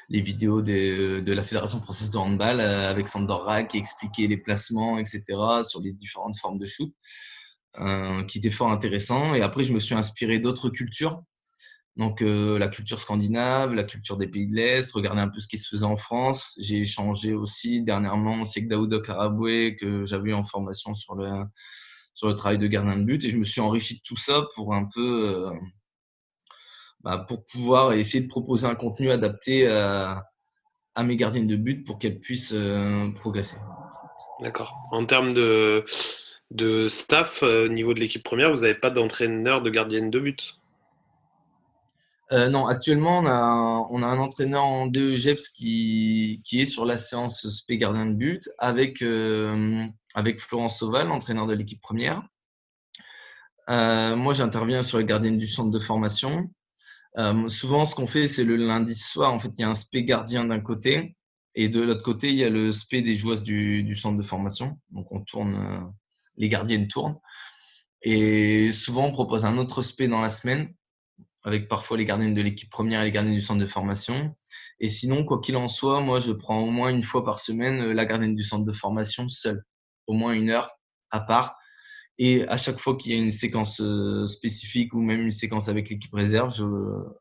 les vidéos de, de la Fédération française de handball euh, avec Sandor Rack qui expliquait les placements, etc. sur les différentes formes de shoot, euh, qui étaient fort intéressants. Et après, je me suis inspiré d'autres cultures donc euh, la culture scandinave, la culture des pays de l'Est, regarder un peu ce qui se faisait en France. J'ai échangé aussi dernièrement aussi avec Daouda Karaboué que j'avais eu en formation sur le sur le travail de gardien de but. Et je me suis enrichi de tout ça pour un peu, bah, pour pouvoir essayer de proposer un contenu adapté à, mes gardiennes de but pour qu'elles puissent progresser. D'accord. En termes de, de staff au niveau de l'équipe première, vous n'avez pas d'entraîneur de gardienne de but? Euh, non, actuellement, on a, un entraîneur en DEGEPS qui, est sur la séance SP gardien de but avec, euh, avec Florence Sauval, entraîneur de l'équipe première. Euh, moi, j'interviens sur les gardiennes du centre de formation. souvent, ce qu'on fait, c'est le lundi soir, en fait, il y a un SP gardien d'un côté et de l'autre côté, il y a le SP des joueuses du, du centre de formation. Donc, on tourne, les gardiennes tournent. Et souvent, on propose un autre SP dans la semaine avec parfois les gardiens de l'équipe première et les gardiens du centre de formation. Et sinon, quoi qu'il en soit, moi, je prends au moins une fois par semaine euh, la gardienne du centre de formation seule, au moins une heure à part. Et à chaque fois qu'il y a une séquence euh, spécifique ou même une séquence avec l'équipe réserve,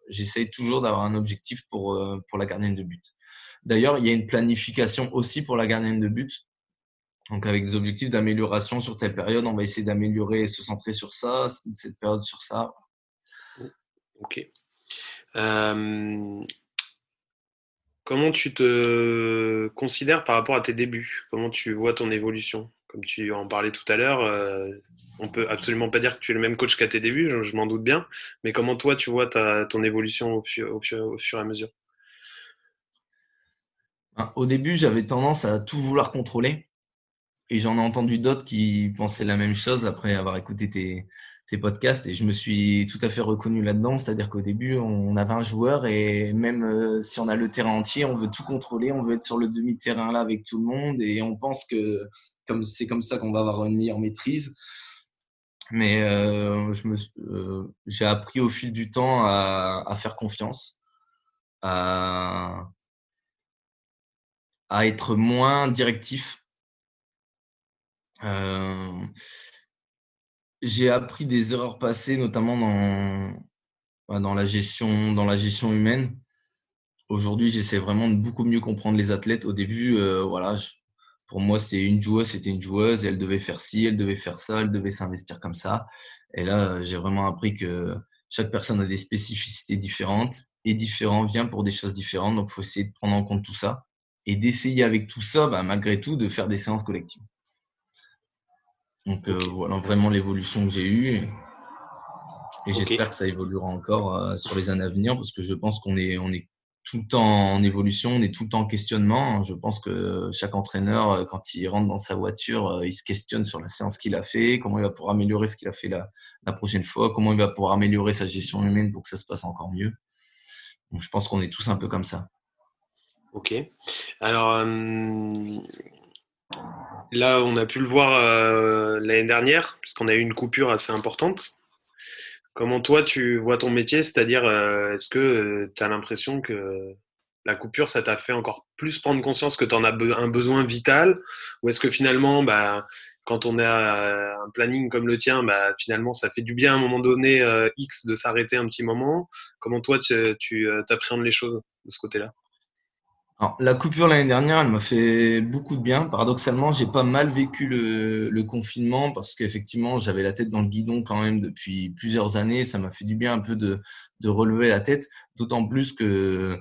j'essaye toujours d'avoir un objectif pour, euh, pour la gardienne de but. D'ailleurs, il y a une planification aussi pour la gardienne de but. Donc, avec des objectifs d'amélioration sur telle période, on va essayer d'améliorer et se centrer sur ça, cette période sur ça. Ok. comment tu te considères par rapport à tes débuts? Comment tu vois ton évolution? Comme tu en parlais tout à l'heure, euh, on peut absolument pas dire que tu es le même coach qu'à tes débuts, je, m'en doute bien. Mais comment toi, tu vois ta, ton évolution au, au, au fur et à mesure? Ben, Au début, j'avais tendance à tout vouloir contrôler. Et j'en ai entendu d'autres qui pensaient la même chose après avoir écouté tes, tes podcasts et je me suis tout à fait reconnu là-dedans. C'est-à-dire qu'au début, on avait un joueur et même euh, si on a le terrain entier, on veut tout contrôler, on veut être sur le demi-terrain là avec tout le monde et on pense que comme c'est comme ça qu'on va avoir une meilleure maîtrise. Mais euh, euh, j'ai appris au fil du temps à, faire confiance, à, à être moins directif. J'ai appris des erreurs passées, notamment dans, bah, dans, la, gestion, dans la gestion humaine. Aujourd'hui, j'essaie vraiment de beaucoup mieux comprendre les athlètes. Au début, euh, voilà, pour moi, c'est une joueuse, c'était une joueuse, elle devait faire ci, elle devait faire ça, elle devait s'investir comme ça. Et là, j'ai vraiment appris que chaque personne a des spécificités différentes et différent vient pour des choses différentes. Donc, il faut essayer de prendre en compte tout ça et d'essayer avec tout ça, bah, malgré tout, de faire des séances collectives. Donc euh, voilà vraiment l'évolution que j'ai eue. Et, j'espère que ça évoluera encore euh, sur les années à venir parce que je pense qu'on est, on est tout le temps en évolution, on est tout le temps en questionnement. Je pense que chaque entraîneur, euh, quand il rentre dans sa voiture, il se questionne sur la séance qu'il a fait, comment il va pouvoir améliorer ce qu'il a fait la, la, prochaine fois, comment il va pouvoir améliorer sa gestion humaine pour que ça se passe encore mieux. Donc je pense qu'on est tous un peu comme ça. Ok. Alors, Là, on a pu le voir euh, l'année dernière, puisqu'on a eu une coupure assez importante. Comment toi, tu vois ton métier? C'est-à-dire, euh, est-ce que euh, tu as l'impression que la coupure, ça t'a fait encore plus prendre conscience que tu en as un besoin vital? Ou est-ce que finalement, bah, quand on a un planning comme le tien, bah, finalement, ça fait du bien à un moment donné X de s'arrêter un petit moment? Comment toi, tu, tu appréhendes les choses de ce côté-là? La coupure l'année dernière, elle m'a fait beaucoup de bien. Paradoxalement, j'ai pas mal vécu le, confinement parce qu'effectivement, j'avais la tête dans le guidon quand même depuis plusieurs années. Ça m'a fait du bien un peu de, relever la tête, d'autant plus que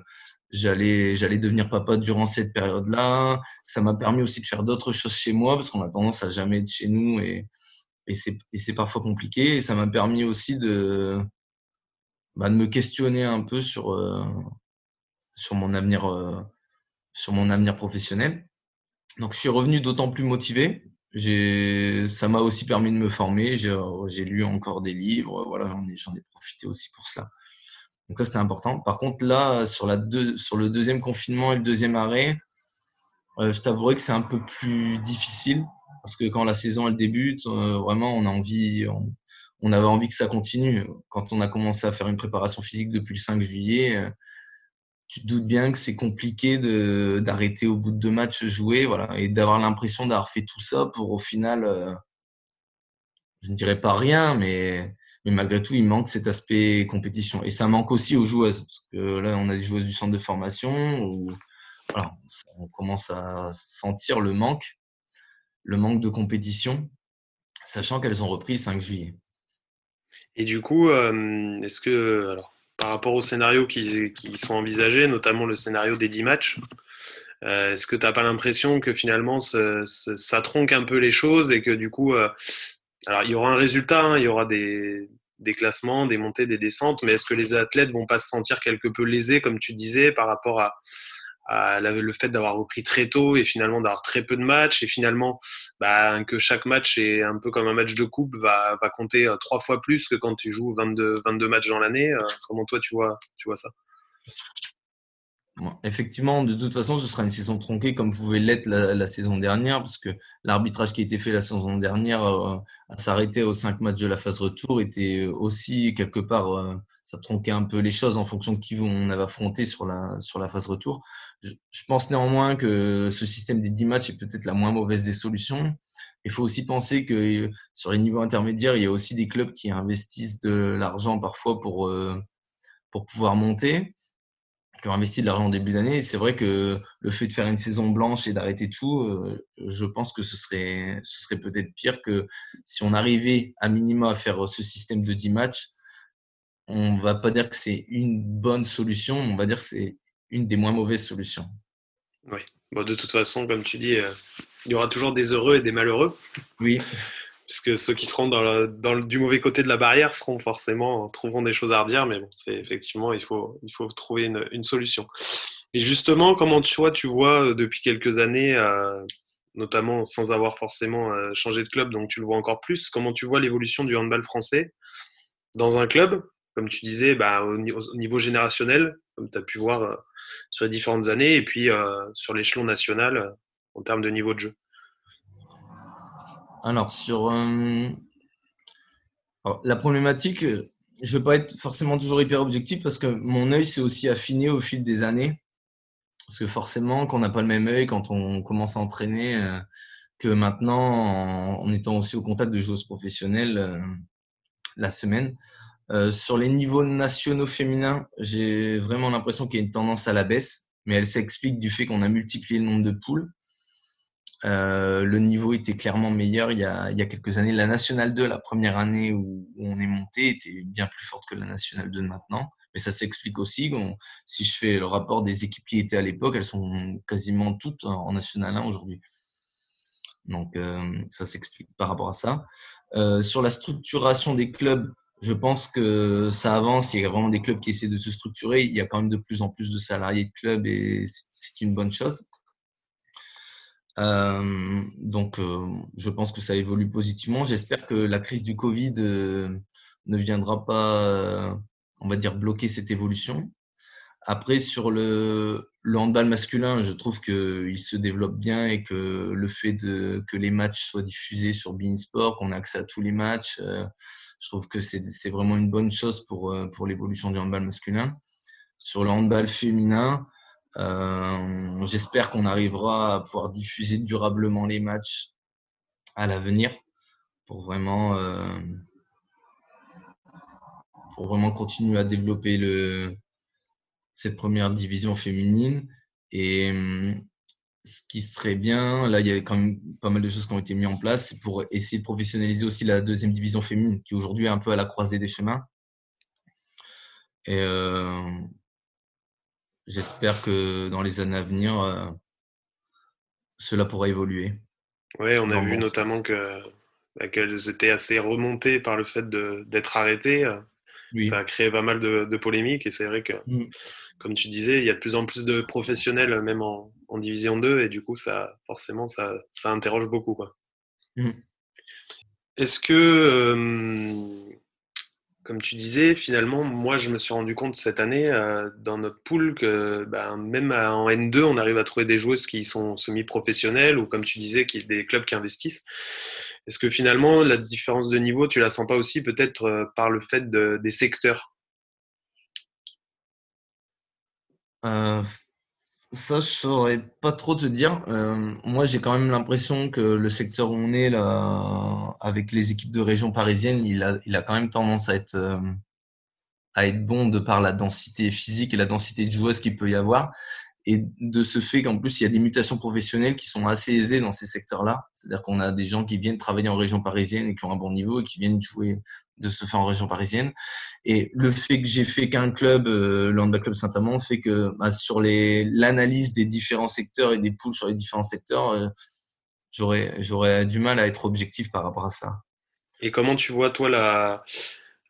j'allais j'allais devenir papa durant cette période-là. Ça m'a permis aussi de faire d'autres choses chez moi parce qu'on a tendance à jamais être chez nous et, et c'est parfois compliqué. Et ça m'a permis aussi de, bah, de me questionner un peu sur, euh, sur mon avenir. Euh, sur mon avenir professionnel. Donc, je suis revenu d'autant plus motivé. Ça m'a aussi permis de me former. J'ai lu encore des livres. Voilà, j'en ai, ai, profité aussi pour cela. Donc, ça, c'était important. Par contre, là, sur, la deux, sur le deuxième confinement et le deuxième arrêt, euh, je t'avouerai que c'est un peu plus difficile parce que quand la saison elle débute, euh, vraiment, on a envie, on, avait envie que ça continue. Quand on a commencé à faire une préparation physique depuis le 5 juillet, euh, tu te doutes bien que c'est compliqué d'arrêter au bout de deux matchs jouer voilà, et d'avoir l'impression d'avoir fait tout ça pour au final, euh, je ne dirais pas rien, mais, mais malgré tout, il manque cet aspect compétition. Et ça manque aussi aux joueuses, parce que là, on a des joueuses du centre de formation où voilà, on commence à sentir le manque, le manque de compétition. sachant qu'elles ont repris le 5 juillet. Et du coup, est-ce que, alors, par rapport aux scénarios qui, sont envisagés, notamment le scénario des 10 matchs, est-ce que tu n'as pas l'impression que finalement ça tronque un peu les choses et que du coup, alors il y aura un résultat, hein, il y aura des, des classements, des montées, des descentes, mais est-ce que les athlètes vont pas se sentir quelque peu lésés, comme tu disais, par rapport à, le fait d'avoir repris très tôt et finalement d'avoir très peu de matchs et finalement bah, que chaque match est un peu comme un match de coupe va, compter euh, trois fois plus que quand tu joues 22, 22 matchs dans l'année. Euh, comment toi tu vois, tu vois ça? Effectivement, de toute façon, ce sera une saison tronquée comme pouvait l'être la, saison dernière, parce que l'arbitrage qui a été fait la saison dernière euh, à s'arrêter aux cinq matchs de la phase retour était aussi quelque part, euh, ça tronquait un peu les choses en fonction de qui on avait affronté sur la, sur la phase retour. Je, pense néanmoins que ce système des dix matchs est peut-être la moins mauvaise des solutions. Il faut aussi penser que sur les niveaux intermédiaires, il y a aussi des clubs qui investissent de l'argent parfois pour, euh, pour pouvoir monter qui ont investi de l'argent en début d'année. C'est vrai que le fait de faire une saison blanche et d'arrêter tout, euh, je pense que ce serait, ce serait peut-être pire que si on arrivait à minima à faire ce système de 10 matchs. On va pas dire que c'est une bonne solution, on va dire que c'est une des moins mauvaises solutions. Oui, bon, de toute façon, comme tu dis, euh, il y aura toujours des heureux et des malheureux. Oui puisque ceux qui seront dans, dans du mauvais côté de la barrière seront forcément trouveront des choses à redire, mais bon, c'est effectivement il faut il faut trouver une, solution. Et justement, comment tu vois, tu vois euh, depuis quelques années, euh, notamment sans avoir forcément euh, changé de club, donc tu le vois encore plus. Comment tu vois l'évolution du handball français dans un club, comme tu disais, bah, au, niveau générationnel, comme tu as pu voir sur les différentes années, et puis sur l'échelon national en termes de niveau de jeu. Alors, sur euh, la problématique, je ne veux pas être forcément toujours hyper objectif parce que mon œil s'est aussi affiné au fil des années. Parce que forcément, quand on n'a pas le même œil, quand on commence à entraîner, euh, que maintenant, en, étant aussi au contact de joueuses professionnelles euh, la semaine, sur les niveaux nationaux féminins, j'ai vraiment l'impression qu'il y a une tendance à la baisse, mais elle s'explique du fait qu'on a multiplié le nombre de poules. Euh, le niveau était clairement meilleur il y, a, quelques années. La Nationale 2, la première année où, on est monté, était bien plus forte que la Nationale 2 de maintenant. Mais ça s'explique aussi. si je fais le rapport des équipes qui étaient à l'époque, elles sont quasiment toutes en Nationale 1 aujourd'hui. Donc euh, ça s'explique par rapport à ça. Euh, sur la structuration des clubs, je pense que ça avance. Il y a vraiment des clubs qui essaient de se structurer. Il y a quand même de plus en plus de salariés de clubs et c'est une bonne chose. Euh, donc, euh, je pense que ça évolue positivement. J'espère que la crise du Covid euh, ne viendra pas, on va dire, bloquer cette évolution. Après, sur le, le handball masculin, je trouve qu'il se développe bien et que le fait de, que les matchs soient diffusés sur Bein Sport, qu'on ait accès à tous les matchs, je trouve que c'est vraiment une bonne chose pour, pour l'évolution du handball masculin. Sur le handball féminin, euh, j'espère qu'on arrivera à pouvoir diffuser durablement les matchs à l'avenir pour vraiment, euh, pour vraiment continuer à développer cette première division féminine. Et ce qui serait bien, là, il y a quand même pas mal de choses qui ont été mises en place, pour essayer de professionnaliser aussi la deuxième division féminine, qui aujourd'hui est un peu à la croisée des chemins. Et euh, j'espère que dans les années à venir, euh, cela pourra évoluer. Oui, on a vu notamment que bah, qu'elles étaient assez remontées par le fait d'être arrêtées. Ça a créé pas mal de, polémiques et c'est vrai que, mm. comme tu disais, il y a de plus en plus de professionnels, même en, Division 2, et du coup, ça, forcément, ça, ça interroge beaucoup. Mm. Est-ce que euh, comme tu disais, finalement, moi, je me suis rendu compte cette année euh, dans notre pool que ben, même en N2, on arrive à trouver des joueuses qui sont semi-professionnelles ou, comme tu disais, qui, des clubs qui investissent. Est-ce que finalement, la différence de niveau, tu la sens pas aussi peut-être euh, par le fait des secteurs? Euh, ça, je saurais pas trop te dire. Euh, moi, j'ai quand même l'impression que le secteur où on est avec les équipes de région parisienne, il a, il a quand même tendance à être, euh, à être bon de par la densité physique et la densité de joueuses qu'il peut y avoir. Et de ce fait qu'en plus, il y a des mutations professionnelles qui sont assez aisées dans ces secteurs-là. C'est-à-dire qu'on a des gens qui viennent travailler en région parisienne et qui ont un bon niveau et qui viennent jouer de ce fait en région parisienne. Et le fait que j'ai fait qu'un club, euh, le Handball Club Saint-Amand, fait que bah, sur l'analyse des différents secteurs et des poules sur les différents secteurs, euh, j'aurais du mal à être objectif par rapport à ça. Et comment tu vois, toi, la,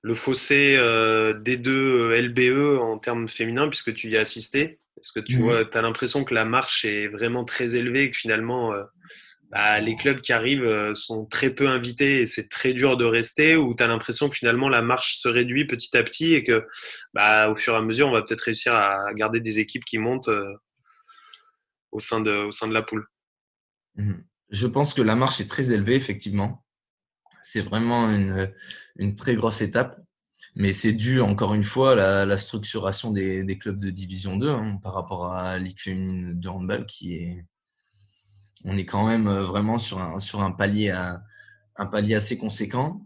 le fossé euh, des deux LBE en termes féminins, puisque tu y as assisté? Est-ce que tu mmh. vois, as l'impression que la marche est vraiment très élevée et que finalement, euh, bah, les clubs qui arrivent euh, sont très peu invités et c'est très dur de rester Ou tu as l'impression que finalement la marche se réduit petit à petit et que bah, au fur et à mesure, on va peut-être réussir à garder des équipes qui montent au, sein de, au sein de la poule mmh. Je pense que la marche est très élevée, effectivement. C'est vraiment une, très grosse étape. Mais c'est dû, encore une fois, à la, structuration des, clubs de Division 2 hein, par rapport à Ligue féminine de handball qui est. On est quand même vraiment sur un, sur un, palier, un palier assez conséquent.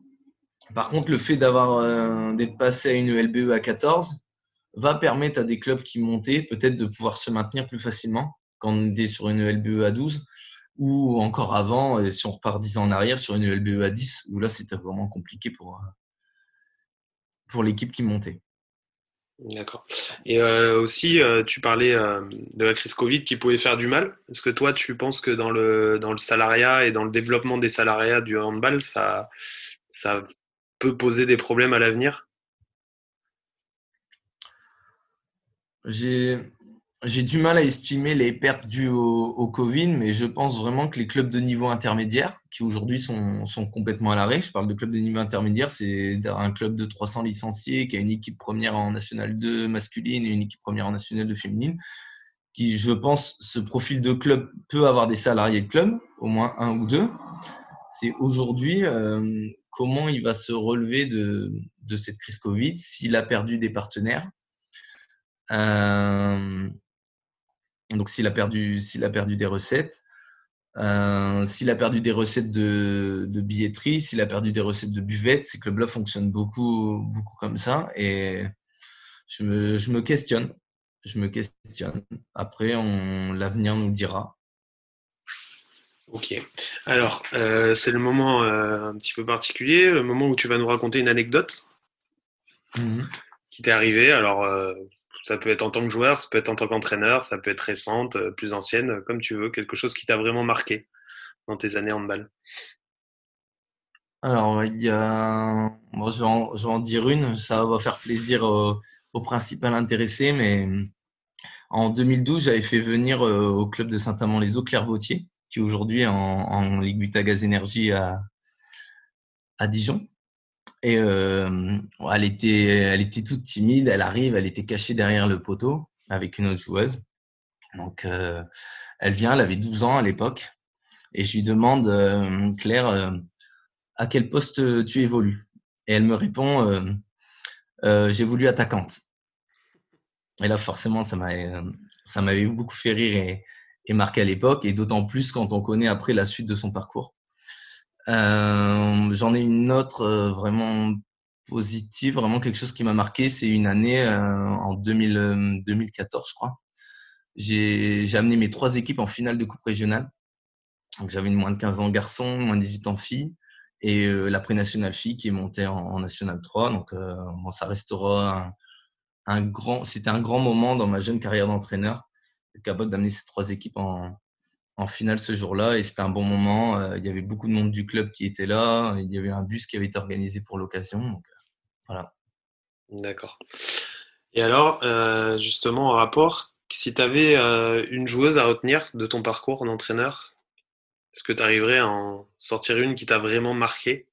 Par contre, le fait d'avoir euh, d'être passé à une LBE à 14 va permettre à des clubs qui montaient peut-être de pouvoir se maintenir plus facilement quand on est sur une LBE à 12 ou encore avant, si on repart 10 ans en arrière, sur une LBE à 10, où là, c'était vraiment compliqué pour, euh, pour l'équipe qui montait. D'accord. Et euh, aussi, euh, tu parlais de la crise Covid qui pouvait faire du mal. Est-ce que toi, tu penses que dans le, dans le salariat et dans le développement des salariats du handball, ça, ça peut poser des problèmes à l'avenir? J'ai j'ai du mal à estimer les pertes dues au, Covid, mais je pense vraiment que les clubs de niveau intermédiaire, qui aujourd'hui sont, sont, complètement à l'arrêt, je parle de clubs de niveau intermédiaire, c'est un club de 300 licenciés qui a une équipe première en National 2 masculine et une équipe première en National 2 féminine, qui, je pense, ce profil de club peut avoir des salariés de club, au moins un ou deux. C'est aujourd'hui euh, comment il va se relever de, de cette crise Covid, s'il a perdu des partenaires. Euh, donc s'il a perdu, s'il a perdu des recettes, euh, s'il a perdu des recettes de, de billetterie, s'il a perdu des recettes de buvette, ces clubs-là fonctionnent beaucoup, beaucoup comme ça. Et je me, je me questionne. Je me questionne. Après, l'avenir nous dira. Ok. Alors, euh, c'est le moment euh, un petit peu particulier, le moment où tu vas nous raconter une anecdote mmh qui t'est arrivée. Alors, ça peut être en tant que joueur, ça peut être en tant qu'entraîneur, ça peut être récente, euh, plus ancienne, euh, comme tu veux, quelque chose qui t'a vraiment marqué dans tes années handball. Alors, il y a... Moi, je, vais en, dire une, ça va faire plaisir au, principal intéressé, mais en 2012, j'avais fait venir euh, au club de Saint-Amand-les-Eaux Claire Vautier, qui aujourd'hui est en, en Ligue Butagaz Énergie à, à Dijon. Et euh, elle, était, toute timide, elle arrive, elle était cachée derrière le poteau avec une autre joueuse. Donc, euh, elle vient, elle avait 12 ans à l'époque. Et je lui demande, euh, Claire, à quel poste tu évolues? Et elle me répond, j'ai voulu attaquante. Et là, forcément, ça m'avait beaucoup fait rire et marqué à l'époque. Et d'autant plus quand on connaît après la suite de son parcours. Euh, j'en ai une autre euh, vraiment positive, vraiment quelque chose qui m'a marqué. C'est une année euh, en 2000, 2014, je crois. J'ai amené mes trois équipes en finale de coupe régionale. Donc j'avais une moins de 15 ans garçon, moins de 18 ans fille et la pré-nationale fille qui est montée en, en national 3. Donc bon, ça restera un, un grand, c'était un grand moment dans ma jeune carrière d'entraîneur, capable d'amener ces trois équipes en, en finale ce jour-là et c'était un bon moment. Euh, il y avait beaucoup de monde du club qui était là. Il y avait un bus qui avait été organisé pour l'occasion. Euh. D'accord. Et alors, euh, justement, en rapport, si tu avais une joueuse à retenir de ton parcours en entraîneur, est-ce que tu arriverais à en sortir une qui t'a vraiment marqué?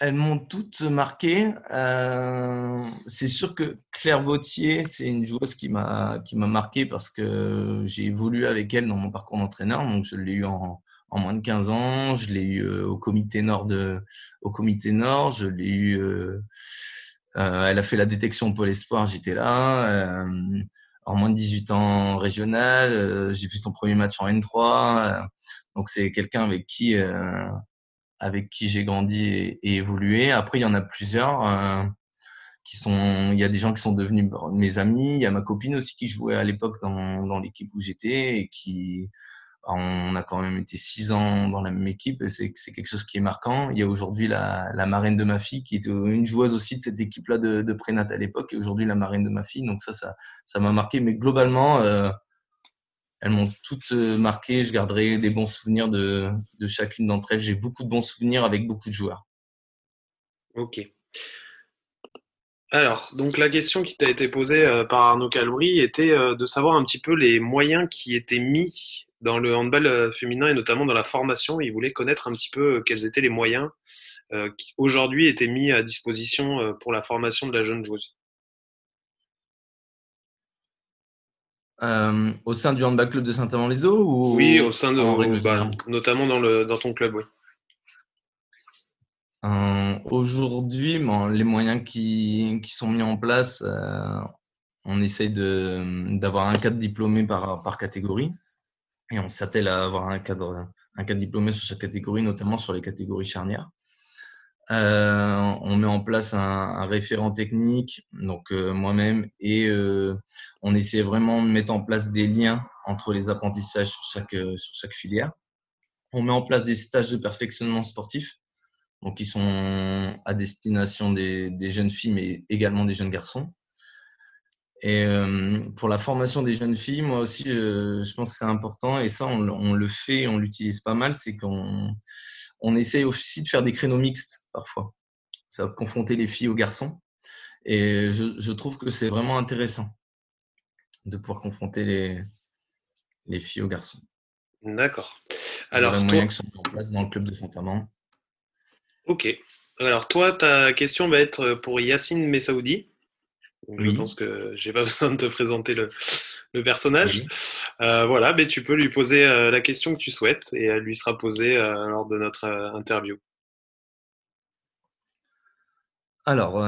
Elles m'ont toutes marqué. Euh, c'est sûr que Claire Vautier, c'est une joueuse qui m'a qui m'a marqué parce que j'ai évolué avec elle dans mon parcours d'entraîneur. Donc je l'ai eu en, en, moins de 15 ans, je l'ai eu euh, au comité nord de au comité nord, je l'ai eu. Euh, euh elle a fait la détection Pôle Espoir, j'étais là. Euh, en moins de 18 ans régional, j'ai fait son premier match en N3. donc c'est quelqu'un avec qui avec qui j'ai grandi et, évolué. Après, il y en a plusieurs euh, qui sont, il y a des gens qui sont devenus mes amis. Il y a ma copine aussi qui jouait à l'époque dans, dans l'équipe où j'étais et qui, on a quand même été six ans dans la même équipe. C'est quelque chose qui est marquant. Il y a aujourd'hui la, la, marraine de ma fille qui était une joueuse aussi de cette équipe-là de, de prénat à l'époque et aujourd'hui la marraine de ma fille. Donc ça, ça, m'a marqué. Mais globalement, euh, elles m'ont toutes euh, marqué. Je garderai des bons souvenirs de, chacune d'entre elles. J'ai beaucoup de bons souvenirs avec beaucoup de joueurs. Ok. Alors, donc la question qui t'a été posée euh, par Arnaud Calbry était euh, de savoir un petit peu les moyens qui étaient mis dans le handball féminin et notamment dans la formation. Il voulait connaître un petit peu quels étaient les moyens qui aujourd'hui étaient mis à disposition pour la formation de la jeune joueuse. Au sein du handball club de Saint-Amand-les-Eaux ou Oui, au sein de, bah, notamment dans, le, dans ton club, oui. Euh, aujourd'hui, les moyens qui, qui, sont mis en place, euh, on essaye d'avoir un cadre diplômé par, par catégorie et on s'attelle à avoir un cadre, un cadre diplômé sur chaque catégorie, notamment sur les catégories charnières. Euh, on met en place un, référent technique, donc euh, moi-même, et euh, on essaie vraiment de mettre en place des liens entre les apprentissages sur chaque, filière. On met en place des stages de perfectionnement sportif donc qui sont à destination des, jeunes filles, mais également des jeunes garçons. Et pour la formation des jeunes filles, moi aussi, je, je pense que c'est important, et ça, on, on le fait, on l'utilise pas mal, c'est qu'on on essaye aussi de faire des créneaux mixtes parfois. Ça va confronter les filles aux garçons. Et je, je trouve que c'est vraiment intéressant de pouvoir confronter les, les filles aux garçons. D'accord. Alors, toi... moyens qui sont en place dans le club de Saint-Amand. Ok. Alors, toi, ta question va être pour Yacine Messaoudi. Je pense que j'ai pas *laughs* besoin de te présenter le, personnage. Euh, voilà, mais tu peux lui poser euh, la question que tu souhaites et elle lui sera posée euh, lors de notre interview. Alors,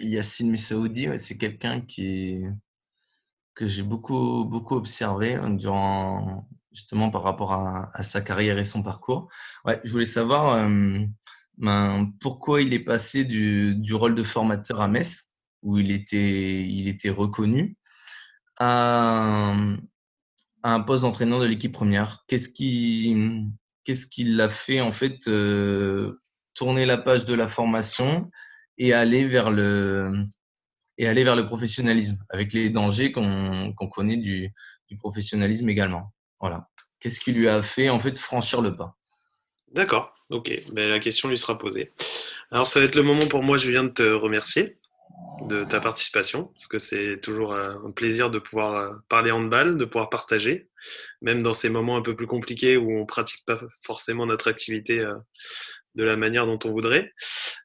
Yacine Messaoudi, c'est quelqu'un qui que j'ai beaucoup beaucoup observé durant justement par rapport à, sa carrière et son parcours. Ouais, je voulais savoir ben, pourquoi il est passé du, du, rôle de formateur à Metz, où il était, il était reconnu, à, un poste d'entraîneur de l'équipe première. Qu'est-ce qui, qu'est-ce qui l'a fait en fait euh, tourner la page de la formation et aller vers le et aller vers le professionnalisme avec les dangers qu'on connaît du, du professionnalisme également. Voilà. Qu'est-ce qui lui a fait en fait franchir le pas? D'accord, ok. Ben, la question lui sera posée. Alors ça va être le moment pour moi, Julien, de te remercier de ta participation, parce que c'est toujours euh, un plaisir de pouvoir euh, parler handball, de pouvoir partager, même dans ces moments un peu plus compliqués où on pratique pas forcément notre activité euh, de la manière dont on voudrait.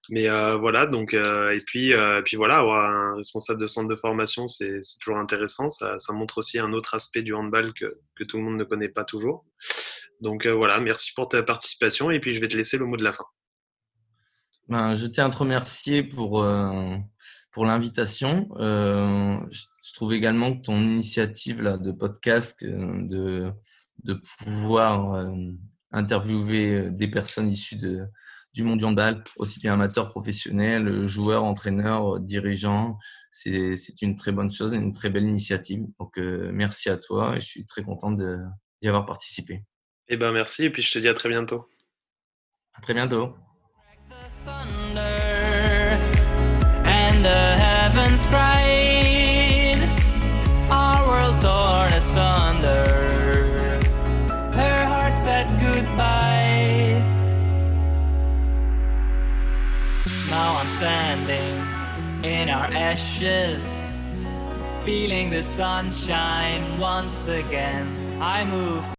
Mais voilà, donc, et puis, euh, puis voilà, avoir un responsable de centre de formation, c'est toujours intéressant. Ça, ça, montre aussi un autre aspect du handball que, que tout le monde ne connaît pas toujours. Donc voilà, merci pour ta participation et puis je vais te laisser le mot de la fin. Ben, je tiens à te remercier pour, pour l'invitation. Euh, je, trouve également que ton initiative là, de podcast, de, de pouvoir interviewer des personnes issues de, du monde du handball, aussi bien amateur, professionnel, joueur, entraîneur, dirigeant. C'est une très bonne chose et une très belle initiative. Donc, euh, merci à toi et je suis très content d'y avoir participé. Eh ben, merci et puis je te dis à très bientôt. À très bientôt. crying, our world torn asunder. Her heart said goodbye. Now I'm standing in our ashes, feeling the sunshine once again. I moved